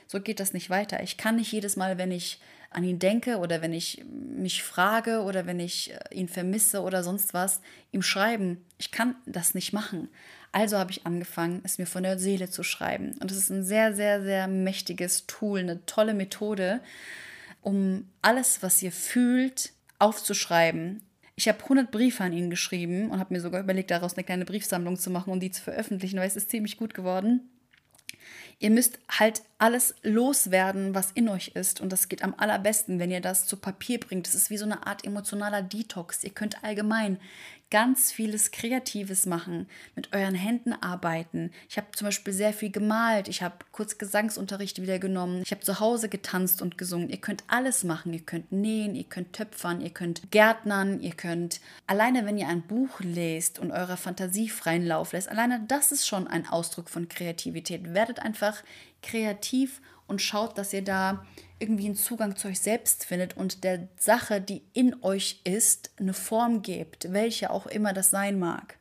so geht das nicht weiter. Ich kann nicht jedes Mal, wenn ich an ihn denke oder wenn ich mich frage oder wenn ich äh, ihn vermisse oder sonst was, ihm schreiben. Ich kann das nicht machen. Also habe ich angefangen, es mir von der Seele zu schreiben. Und es ist ein sehr, sehr, sehr mächtiges Tool, eine tolle Methode, um alles, was ihr fühlt, aufzuschreiben. Ich habe 100 Briefe an ihn geschrieben und habe mir sogar überlegt, daraus eine kleine Briefsammlung zu machen und die zu veröffentlichen, weil es ist ziemlich gut geworden. Ihr müsst halt alles loswerden, was in euch ist. Und das geht am allerbesten, wenn ihr das zu Papier bringt. Das ist wie so eine Art emotionaler Detox. Ihr könnt allgemein ganz vieles Kreatives machen, mit euren Händen arbeiten. Ich habe zum Beispiel sehr viel gemalt, ich habe kurz Gesangsunterricht wieder genommen, ich habe zu Hause getanzt und gesungen. Ihr könnt alles machen. Ihr könnt nähen, ihr könnt töpfern, ihr könnt gärtnern, ihr könnt alleine, wenn ihr ein Buch lest und eurer Fantasie freien Lauf lässt, alleine das ist schon ein Ausdruck von Kreativität. Werdet einfach kreativ und schaut, dass ihr da irgendwie einen Zugang zu euch selbst findet und der Sache, die in euch ist, eine Form gebt, welche auch immer das sein mag.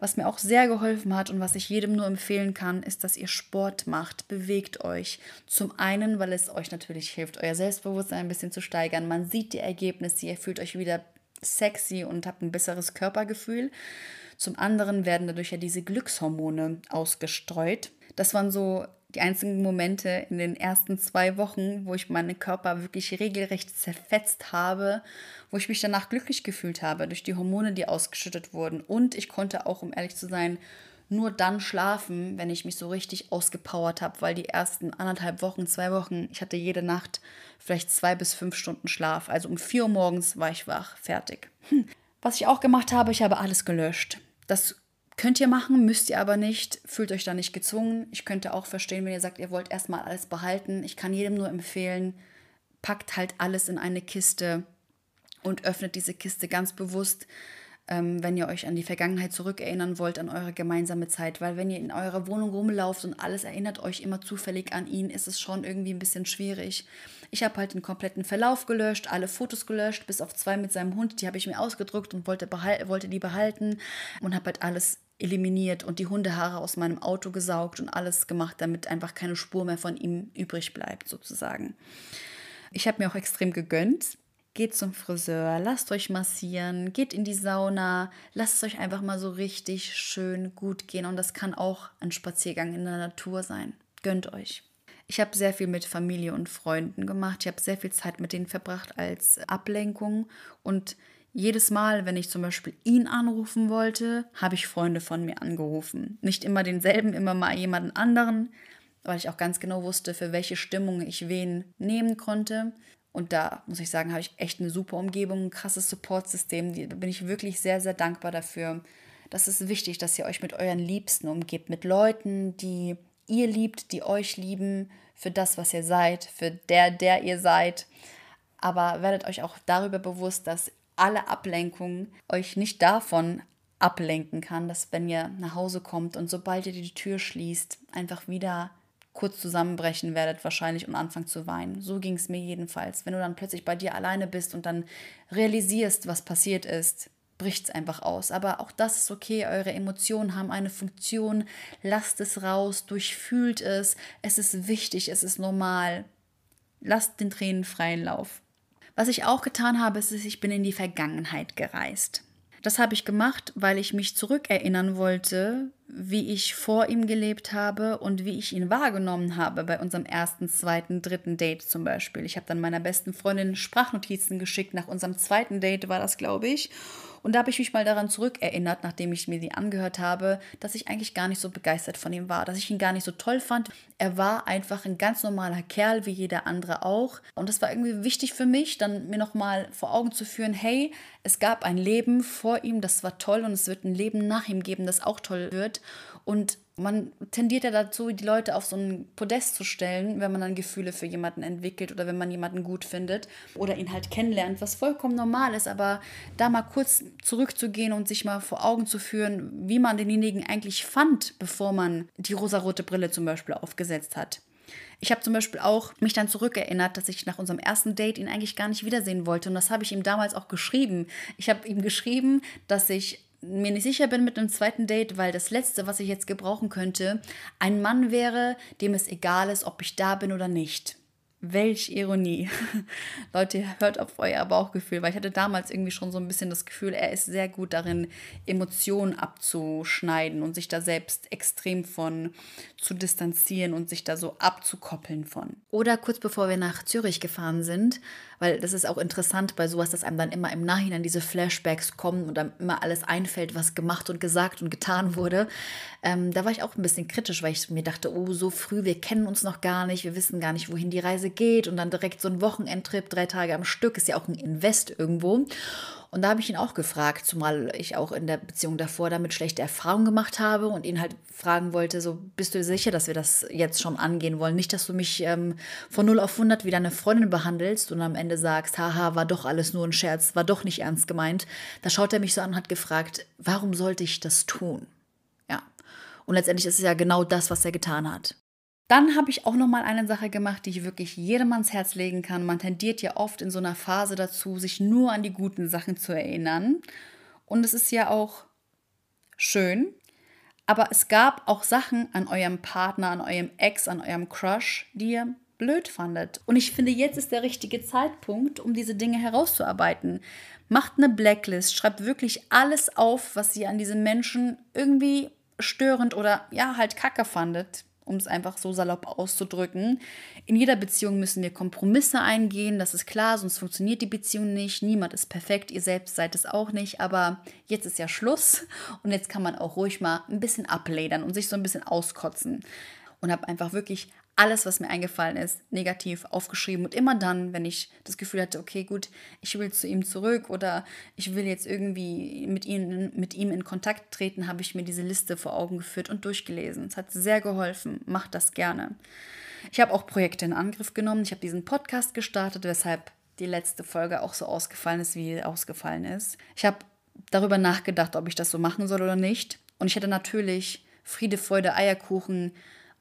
Was mir auch sehr geholfen hat und was ich jedem nur empfehlen kann, ist, dass ihr Sport macht, bewegt euch. Zum einen, weil es euch natürlich hilft, euer Selbstbewusstsein ein bisschen zu steigern. Man sieht die Ergebnisse, ihr fühlt euch wieder sexy und habt ein besseres Körpergefühl. Zum anderen werden dadurch ja diese Glückshormone ausgestreut. Das waren so die einzigen Momente in den ersten zwei Wochen, wo ich meinen Körper wirklich regelrecht zerfetzt habe, wo ich mich danach glücklich gefühlt habe durch die Hormone, die ausgeschüttet wurden. Und ich konnte auch, um ehrlich zu sein, nur dann schlafen, wenn ich mich so richtig ausgepowert habe, weil die ersten anderthalb Wochen, zwei Wochen, ich hatte jede Nacht vielleicht zwei bis fünf Stunden Schlaf. Also um vier Uhr morgens war ich wach, fertig. Hm. Was ich auch gemacht habe, ich habe alles gelöscht. Das Könnt ihr machen, müsst ihr aber nicht. Fühlt euch da nicht gezwungen. Ich könnte auch verstehen, wenn ihr sagt, ihr wollt erstmal alles behalten. Ich kann jedem nur empfehlen, packt halt alles in eine Kiste und öffnet diese Kiste ganz bewusst, ähm, wenn ihr euch an die Vergangenheit zurückerinnern wollt, an eure gemeinsame Zeit. Weil wenn ihr in eurer Wohnung rumlauft und alles erinnert euch immer zufällig an ihn, ist es schon irgendwie ein bisschen schwierig. Ich habe halt den kompletten Verlauf gelöscht, alle Fotos gelöscht, bis auf zwei mit seinem Hund, die habe ich mir ausgedruckt und wollte, wollte die behalten und habe halt alles eliminiert und die Hundehaare aus meinem Auto gesaugt und alles gemacht, damit einfach keine Spur mehr von ihm übrig bleibt, sozusagen. Ich habe mir auch extrem gegönnt. Geht zum Friseur, lasst euch massieren, geht in die Sauna, lasst es euch einfach mal so richtig schön gut gehen. Und das kann auch ein Spaziergang in der Natur sein. Gönnt euch. Ich habe sehr viel mit Familie und Freunden gemacht. Ich habe sehr viel Zeit mit denen verbracht als Ablenkung und jedes Mal, wenn ich zum Beispiel ihn anrufen wollte, habe ich Freunde von mir angerufen. Nicht immer denselben, immer mal jemanden anderen, weil ich auch ganz genau wusste, für welche Stimmung ich wen nehmen konnte. Und da muss ich sagen, habe ich echt eine super Umgebung, ein krasses Supportsystem. Da bin ich wirklich sehr, sehr dankbar dafür. Das ist wichtig, dass ihr euch mit euren Liebsten umgebt, mit Leuten, die ihr liebt, die euch lieben, für das, was ihr seid, für der, der ihr seid. Aber werdet euch auch darüber bewusst, dass alle Ablenkungen euch nicht davon ablenken kann, dass wenn ihr nach Hause kommt und sobald ihr die Tür schließt, einfach wieder kurz zusammenbrechen werdet wahrscheinlich und anfangen zu weinen. So ging es mir jedenfalls. Wenn du dann plötzlich bei dir alleine bist und dann realisierst, was passiert ist, bricht es einfach aus. Aber auch das ist okay. Eure Emotionen haben eine Funktion. Lasst es raus, durchfühlt es. Es ist wichtig, es ist normal. Lasst den Tränen freien Lauf. Was ich auch getan habe, ist, ich bin in die Vergangenheit gereist. Das habe ich gemacht, weil ich mich zurückerinnern wollte, wie ich vor ihm gelebt habe und wie ich ihn wahrgenommen habe bei unserem ersten, zweiten, dritten Date zum Beispiel. Ich habe dann meiner besten Freundin Sprachnotizen geschickt. Nach unserem zweiten Date war das, glaube ich. Und da habe ich mich mal daran zurückerinnert, nachdem ich mir die angehört habe, dass ich eigentlich gar nicht so begeistert von ihm war, dass ich ihn gar nicht so toll fand. Er war einfach ein ganz normaler Kerl, wie jeder andere auch. Und das war irgendwie wichtig für mich, dann mir nochmal vor Augen zu führen, hey, es gab ein Leben vor ihm, das war toll und es wird ein Leben nach ihm geben, das auch toll wird. Und man tendiert ja dazu, die Leute auf so ein Podest zu stellen, wenn man dann Gefühle für jemanden entwickelt oder wenn man jemanden gut findet oder ihn halt kennenlernt, was vollkommen normal ist. Aber da mal kurz zurückzugehen und sich mal vor Augen zu führen, wie man denjenigen eigentlich fand, bevor man die rosarote Brille zum Beispiel aufgesetzt hat. Ich habe zum Beispiel auch mich dann zurückerinnert, dass ich nach unserem ersten Date ihn eigentlich gar nicht wiedersehen wollte. Und das habe ich ihm damals auch geschrieben. Ich habe ihm geschrieben, dass ich mir nicht sicher bin mit einem zweiten Date, weil das letzte, was ich jetzt gebrauchen könnte, ein Mann wäre, dem es egal ist, ob ich da bin oder nicht. Welch Ironie. Leute, hört auf euer Bauchgefühl, weil ich hatte damals irgendwie schon so ein bisschen das Gefühl, er ist sehr gut darin, Emotionen abzuschneiden und sich da selbst extrem von zu distanzieren und sich da so abzukoppeln von. Oder kurz bevor wir nach Zürich gefahren sind, weil das ist auch interessant bei sowas, dass einem dann immer im Nachhinein diese Flashbacks kommen und dann immer alles einfällt, was gemacht und gesagt und getan wurde. Ähm, da war ich auch ein bisschen kritisch, weil ich mir dachte, oh, so früh, wir kennen uns noch gar nicht, wir wissen gar nicht, wohin die Reise geht und dann direkt so ein Wochenendtrip, drei Tage am Stück, ist ja auch ein Invest irgendwo. Und da habe ich ihn auch gefragt, zumal ich auch in der Beziehung davor damit schlechte Erfahrungen gemacht habe und ihn halt fragen wollte, so bist du sicher, dass wir das jetzt schon angehen wollen? Nicht, dass du mich ähm, von 0 auf 100 wie deine Freundin behandelst und am Ende sagst, haha, war doch alles nur ein Scherz, war doch nicht ernst gemeint. Da schaut er mich so an und hat gefragt, warum sollte ich das tun? Ja. Und letztendlich ist es ja genau das, was er getan hat. Dann habe ich auch noch mal eine Sache gemacht, die ich wirklich jedem ans Herz legen kann. Man tendiert ja oft in so einer Phase dazu, sich nur an die guten Sachen zu erinnern. Und es ist ja auch schön. Aber es gab auch Sachen an eurem Partner, an eurem Ex, an eurem Crush, die ihr blöd fandet. Und ich finde, jetzt ist der richtige Zeitpunkt, um diese Dinge herauszuarbeiten. Macht eine Blacklist, schreibt wirklich alles auf, was ihr an diesem Menschen irgendwie störend oder ja, halt kacke fandet um es einfach so salopp auszudrücken. In jeder Beziehung müssen wir Kompromisse eingehen, das ist klar, sonst funktioniert die Beziehung nicht. Niemand ist perfekt, ihr selbst seid es auch nicht, aber jetzt ist ja Schluss und jetzt kann man auch ruhig mal ein bisschen abledern und sich so ein bisschen auskotzen. Und habe einfach wirklich alles, was mir eingefallen ist, negativ aufgeschrieben. Und immer dann, wenn ich das Gefühl hatte, okay, gut, ich will zu ihm zurück oder ich will jetzt irgendwie mit ihm, mit ihm in Kontakt treten, habe ich mir diese Liste vor Augen geführt und durchgelesen. Es hat sehr geholfen. Macht das gerne. Ich habe auch Projekte in Angriff genommen. Ich habe diesen Podcast gestartet, weshalb die letzte Folge auch so ausgefallen ist, wie ausgefallen ist. Ich habe darüber nachgedacht, ob ich das so machen soll oder nicht. Und ich hätte natürlich Friede, Freude, Eierkuchen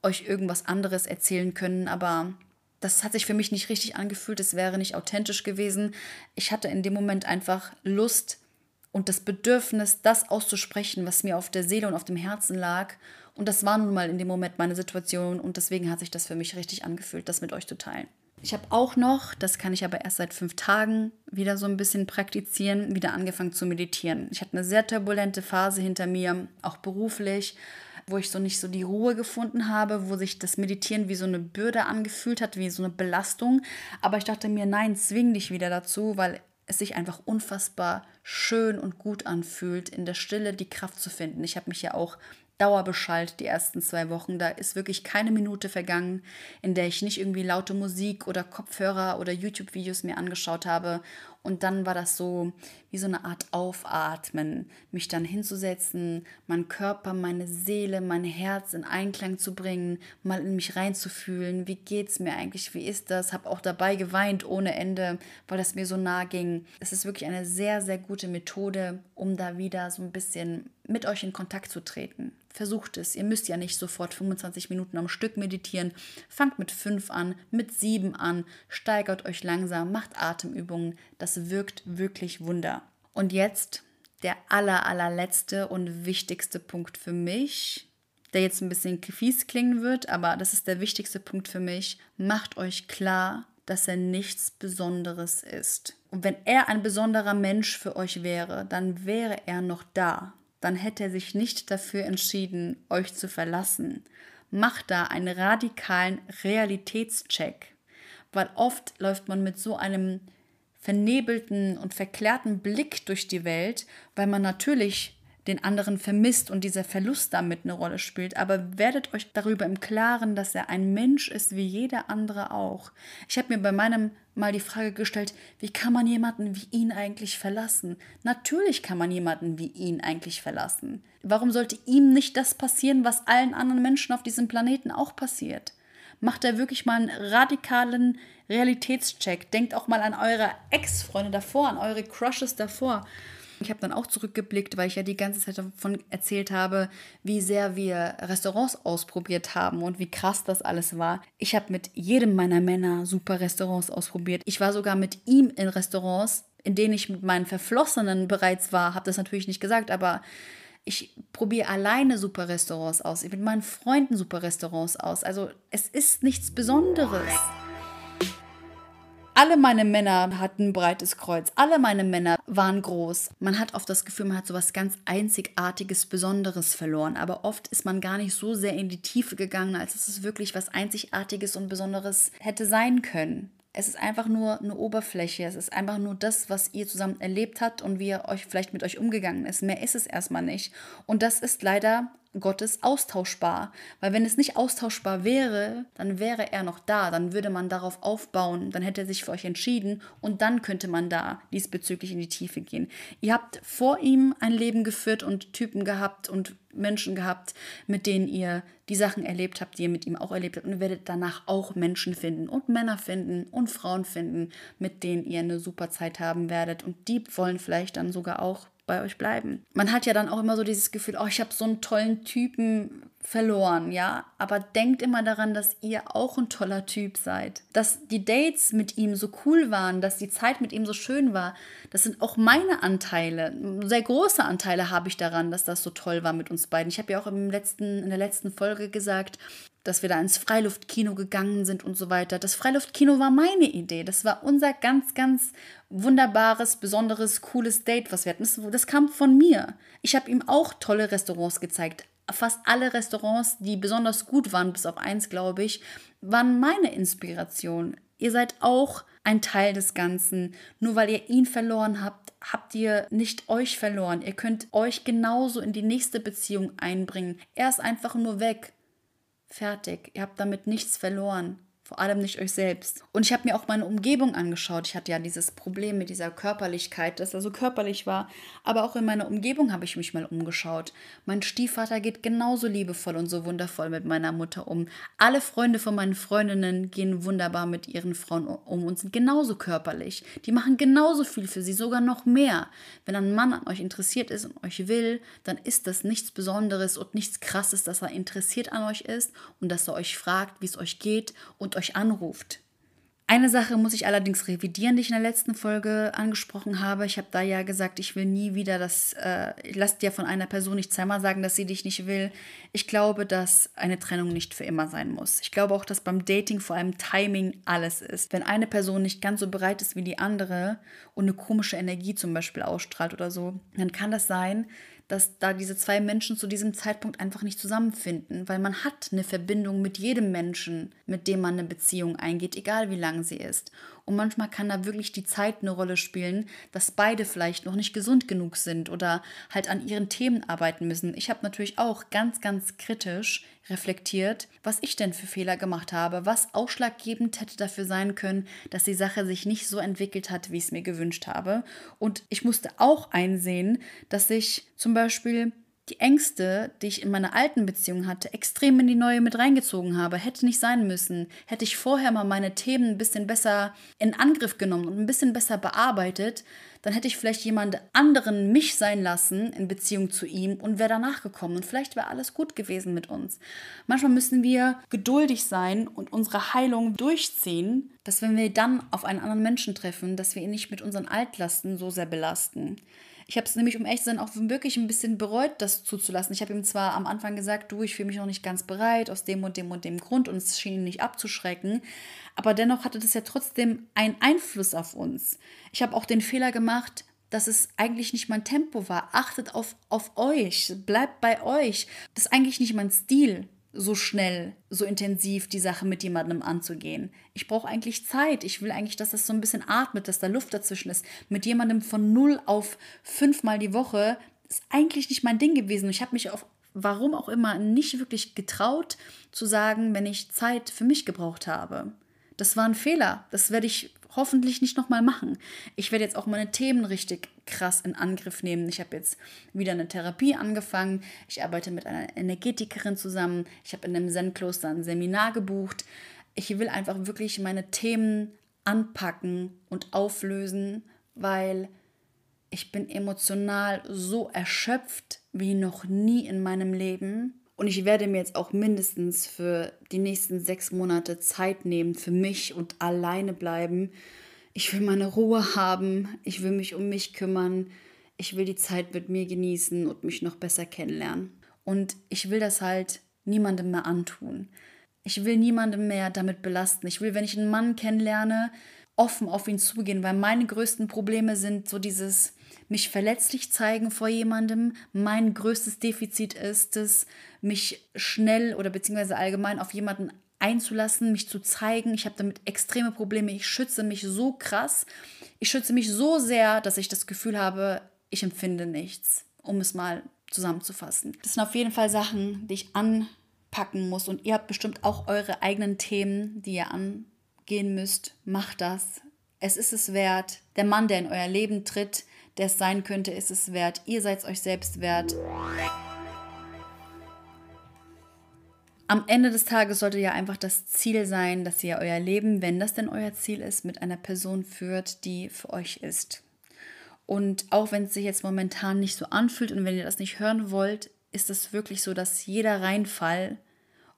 euch irgendwas anderes erzählen können, aber das hat sich für mich nicht richtig angefühlt, es wäre nicht authentisch gewesen. Ich hatte in dem Moment einfach Lust und das Bedürfnis, das auszusprechen, was mir auf der Seele und auf dem Herzen lag. Und das war nun mal in dem Moment meine Situation und deswegen hat sich das für mich richtig angefühlt, das mit euch zu teilen. Ich habe auch noch, das kann ich aber erst seit fünf Tagen wieder so ein bisschen praktizieren, wieder angefangen zu meditieren. Ich hatte eine sehr turbulente Phase hinter mir, auch beruflich wo ich so nicht so die Ruhe gefunden habe, wo sich das Meditieren wie so eine Bürde angefühlt hat, wie so eine Belastung. Aber ich dachte mir, nein, zwing dich wieder dazu, weil es sich einfach unfassbar schön und gut anfühlt, in der Stille die Kraft zu finden. Ich habe mich ja auch Dauerbeschallt die ersten zwei Wochen. Da ist wirklich keine Minute vergangen, in der ich nicht irgendwie laute Musik oder Kopfhörer oder YouTube-Videos mir angeschaut habe. Und dann war das so wie so eine Art Aufatmen, mich dann hinzusetzen, meinen Körper, meine Seele, mein Herz in Einklang zu bringen, mal in mich reinzufühlen. Wie geht's mir eigentlich? Wie ist das? Habe auch dabei geweint ohne Ende, weil das mir so nah ging. Es ist wirklich eine sehr, sehr gute Methode, um da wieder so ein bisschen mit euch in Kontakt zu treten. Versucht es. Ihr müsst ja nicht sofort 25 Minuten am Stück meditieren. Fangt mit 5 an, mit 7 an, steigert euch langsam, macht Atemübungen. Das wirkt wirklich Wunder. Und jetzt der aller, allerletzte und wichtigste Punkt für mich, der jetzt ein bisschen fies klingen wird, aber das ist der wichtigste Punkt für mich. Macht euch klar, dass er nichts Besonderes ist. Und wenn er ein besonderer Mensch für euch wäre, dann wäre er noch da dann hätte er sich nicht dafür entschieden, euch zu verlassen. Macht da einen radikalen Realitätscheck, weil oft läuft man mit so einem vernebelten und verklärten Blick durch die Welt, weil man natürlich den anderen vermisst und dieser Verlust damit eine Rolle spielt. Aber werdet euch darüber im Klaren, dass er ein Mensch ist wie jeder andere auch. Ich habe mir bei meinem mal die Frage gestellt, wie kann man jemanden wie ihn eigentlich verlassen? Natürlich kann man jemanden wie ihn eigentlich verlassen. Warum sollte ihm nicht das passieren, was allen anderen Menschen auf diesem Planeten auch passiert? Macht er wirklich mal einen radikalen Realitätscheck. Denkt auch mal an eure Ex-Freunde davor, an eure Crushes davor. Ich habe dann auch zurückgeblickt, weil ich ja die ganze Zeit davon erzählt habe, wie sehr wir Restaurants ausprobiert haben und wie krass das alles war. Ich habe mit jedem meiner Männer super Restaurants ausprobiert. Ich war sogar mit ihm in Restaurants, in denen ich mit meinen Verflossenen bereits war. Habe das natürlich nicht gesagt, aber ich probiere alleine super Restaurants aus. Ich mit meinen Freunden super Restaurants aus. Also es ist nichts Besonderes. Alle meine Männer hatten ein breites Kreuz. Alle meine Männer waren groß. Man hat oft das Gefühl, man hat so was ganz Einzigartiges, Besonderes verloren. Aber oft ist man gar nicht so sehr in die Tiefe gegangen, als dass es wirklich was Einzigartiges und Besonderes hätte sein können. Es ist einfach nur eine Oberfläche. Es ist einfach nur das, was ihr zusammen erlebt habt und wie er euch vielleicht mit euch umgegangen ist. Mehr ist es erstmal nicht. Und das ist leider Gottes austauschbar. Weil wenn es nicht austauschbar wäre, dann wäre er noch da, dann würde man darauf aufbauen, dann hätte er sich für euch entschieden. Und dann könnte man da diesbezüglich in die Tiefe gehen. Ihr habt vor ihm ein Leben geführt und Typen gehabt und Menschen gehabt, mit denen ihr die Sachen erlebt habt, die ihr mit ihm auch erlebt habt. Und werdet danach auch Menschen finden und Männer finden und Frauen finden, mit denen ihr eine super Zeit haben werdet. Und die wollen vielleicht dann sogar auch bei euch bleiben. Man hat ja dann auch immer so dieses Gefühl, oh, ich habe so einen tollen Typen verloren, ja. Aber denkt immer daran, dass ihr auch ein toller Typ seid. Dass die Dates mit ihm so cool waren, dass die Zeit mit ihm so schön war, das sind auch meine Anteile. Sehr große Anteile habe ich daran, dass das so toll war mit uns beiden. Ich habe ja auch im letzten, in der letzten Folge gesagt, dass wir da ins Freiluftkino gegangen sind und so weiter. Das Freiluftkino war meine Idee. Das war unser ganz, ganz wunderbares, besonderes, cooles Date, was wir hatten. Das, das kam von mir. Ich habe ihm auch tolle Restaurants gezeigt. Fast alle Restaurants, die besonders gut waren, bis auf eins, glaube ich, waren meine Inspiration. Ihr seid auch ein Teil des Ganzen. Nur weil ihr ihn verloren habt, habt ihr nicht euch verloren. Ihr könnt euch genauso in die nächste Beziehung einbringen. Er ist einfach nur weg. Fertig. Ihr habt damit nichts verloren. Vor allem nicht euch selbst. Und ich habe mir auch meine Umgebung angeschaut. Ich hatte ja dieses Problem mit dieser Körperlichkeit, dass er so körperlich war. Aber auch in meiner Umgebung habe ich mich mal umgeschaut. Mein Stiefvater geht genauso liebevoll und so wundervoll mit meiner Mutter um. Alle Freunde von meinen Freundinnen gehen wunderbar mit ihren Frauen um und sind genauso körperlich. Die machen genauso viel für sie, sogar noch mehr. Wenn ein Mann an euch interessiert ist und euch will, dann ist das nichts Besonderes und nichts Krasses, dass er interessiert an euch ist und dass er euch fragt, wie es euch geht und euch anruft. Eine Sache muss ich allerdings revidieren, die ich in der letzten Folge angesprochen habe. Ich habe da ja gesagt, ich will nie wieder das, äh, lass dir von einer Person nicht zweimal sagen, dass sie dich nicht will. Ich glaube, dass eine Trennung nicht für immer sein muss. Ich glaube auch, dass beim Dating vor allem Timing alles ist. Wenn eine Person nicht ganz so bereit ist wie die andere und eine komische Energie zum Beispiel ausstrahlt oder so, dann kann das sein, dass da diese zwei Menschen zu diesem Zeitpunkt einfach nicht zusammenfinden, weil man hat eine Verbindung mit jedem Menschen, mit dem man eine Beziehung eingeht, egal wie lang sie ist. Und manchmal kann da wirklich die Zeit eine Rolle spielen, dass beide vielleicht noch nicht gesund genug sind oder halt an ihren Themen arbeiten müssen. Ich habe natürlich auch ganz, ganz kritisch reflektiert, was ich denn für Fehler gemacht habe, was ausschlaggebend hätte dafür sein können, dass die Sache sich nicht so entwickelt hat, wie ich es mir gewünscht habe. Und ich musste auch einsehen, dass ich zum Beispiel die Ängste, die ich in meiner alten Beziehung hatte, extrem in die neue mit reingezogen habe. Hätte nicht sein müssen. Hätte ich vorher mal meine Themen ein bisschen besser in Angriff genommen und ein bisschen besser bearbeitet, dann hätte ich vielleicht jemand anderen mich sein lassen in Beziehung zu ihm und wäre danach gekommen. Und vielleicht wäre alles gut gewesen mit uns. Manchmal müssen wir geduldig sein und unsere Heilung durchziehen, dass wenn wir dann auf einen anderen Menschen treffen, dass wir ihn nicht mit unseren Altlasten so sehr belasten. Ich habe es nämlich, um echt zu sein, auch wirklich ein bisschen bereut, das zuzulassen. Ich habe ihm zwar am Anfang gesagt, du, ich fühle mich noch nicht ganz bereit, aus dem und dem und dem Grund, und es schien ihn nicht abzuschrecken. Aber dennoch hatte das ja trotzdem einen Einfluss auf uns. Ich habe auch den Fehler gemacht, dass es eigentlich nicht mein Tempo war. Achtet auf, auf euch, bleibt bei euch. Das ist eigentlich nicht mein Stil, so schnell, so intensiv die Sache mit jemandem anzugehen. Ich brauche eigentlich Zeit. Ich will eigentlich, dass das so ein bisschen atmet, dass da Luft dazwischen ist. Mit jemandem von null auf fünfmal die Woche ist eigentlich nicht mein Ding gewesen. Ich habe mich auf warum auch immer nicht wirklich getraut zu sagen, wenn ich Zeit für mich gebraucht habe. Das war ein Fehler. Das werde ich hoffentlich nicht nochmal machen. Ich werde jetzt auch meine Themen richtig krass in Angriff nehmen. Ich habe jetzt wieder eine Therapie angefangen. Ich arbeite mit einer Energetikerin zusammen. Ich habe in einem Zen-Kloster ein Seminar gebucht. Ich will einfach wirklich meine Themen anpacken und auflösen, weil ich bin emotional so erschöpft wie noch nie in meinem Leben. Und ich werde mir jetzt auch mindestens für die nächsten sechs Monate Zeit nehmen für mich und alleine bleiben. Ich will meine Ruhe haben. Ich will mich um mich kümmern. Ich will die Zeit mit mir genießen und mich noch besser kennenlernen. Und ich will das halt niemandem mehr antun. Ich will niemandem mehr damit belasten. Ich will, wenn ich einen Mann kennenlerne, offen auf ihn zugehen, weil meine größten Probleme sind so dieses mich verletzlich zeigen vor jemandem. Mein größtes Defizit ist es, mich schnell oder beziehungsweise allgemein auf jemanden einzulassen, mich zu zeigen. Ich habe damit extreme Probleme. Ich schütze mich so krass. Ich schütze mich so sehr, dass ich das Gefühl habe, ich empfinde nichts, um es mal zusammenzufassen. Das sind auf jeden Fall Sachen, die ich anpacken muss. Und ihr habt bestimmt auch eure eigenen Themen, die ihr angehen müsst. Macht das. Es ist es wert. Der Mann, der in euer Leben tritt, der es sein könnte, ist es wert. Ihr seid es euch selbst wert. Am Ende des Tages sollte ja einfach das Ziel sein, dass ihr euer Leben, wenn das denn euer Ziel ist, mit einer Person führt, die für euch ist. Und auch wenn es sich jetzt momentan nicht so anfühlt und wenn ihr das nicht hören wollt, ist es wirklich so, dass jeder Reinfall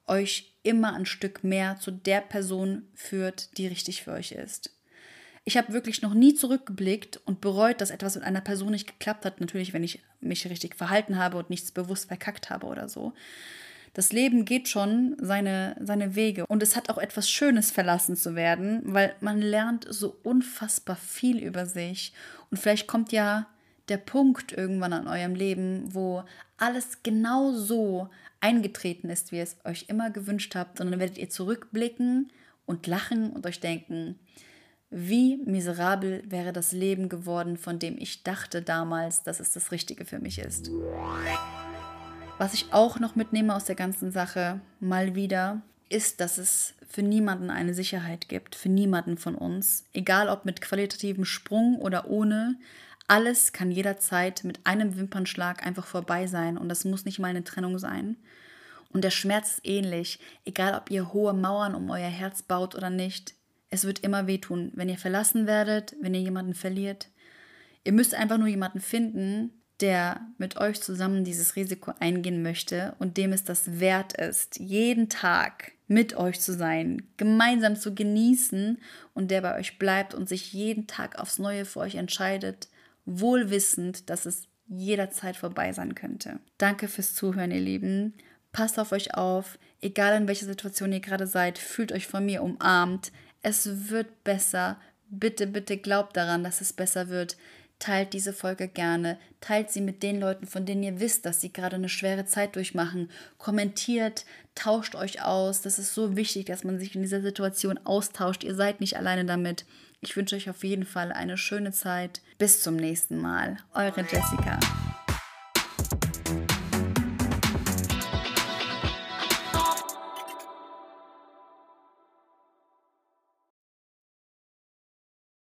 euch immer ein Stück mehr zu der Person führt, die richtig für euch ist. Ich habe wirklich noch nie zurückgeblickt und bereut, dass etwas mit einer Person nicht geklappt hat. Natürlich, wenn ich mich richtig verhalten habe und nichts bewusst verkackt habe oder so. Das Leben geht schon seine, seine Wege. Und es hat auch etwas Schönes, verlassen zu werden, weil man lernt so unfassbar viel über sich. Und vielleicht kommt ja der Punkt irgendwann an eurem Leben, wo alles genau so eingetreten ist, wie ihr es euch immer gewünscht habt. Und dann werdet ihr zurückblicken und lachen und euch denken, wie miserabel wäre das Leben geworden, von dem ich dachte damals, dass es das Richtige für mich ist. Was ich auch noch mitnehme aus der ganzen Sache, mal wieder, ist, dass es für niemanden eine Sicherheit gibt, für niemanden von uns, egal ob mit qualitativem Sprung oder ohne. Alles kann jederzeit mit einem Wimpernschlag einfach vorbei sein und das muss nicht mal eine Trennung sein. Und der Schmerz ist ähnlich, egal ob ihr hohe Mauern um euer Herz baut oder nicht. Es wird immer wehtun, wenn ihr verlassen werdet, wenn ihr jemanden verliert. Ihr müsst einfach nur jemanden finden, der mit euch zusammen dieses Risiko eingehen möchte und dem es das wert ist, jeden Tag mit euch zu sein, gemeinsam zu genießen und der bei euch bleibt und sich jeden Tag aufs Neue für euch entscheidet, wohlwissend, dass es jederzeit vorbei sein könnte. Danke fürs Zuhören, ihr Lieben. Passt auf euch auf, egal in welcher Situation ihr gerade seid, fühlt euch von mir umarmt. Es wird besser. Bitte, bitte glaubt daran, dass es besser wird. Teilt diese Folge gerne. Teilt sie mit den Leuten, von denen ihr wisst, dass sie gerade eine schwere Zeit durchmachen. Kommentiert, tauscht euch aus. Das ist so wichtig, dass man sich in dieser Situation austauscht. Ihr seid nicht alleine damit. Ich wünsche euch auf jeden Fall eine schöne Zeit. Bis zum nächsten Mal. Eure Jessica.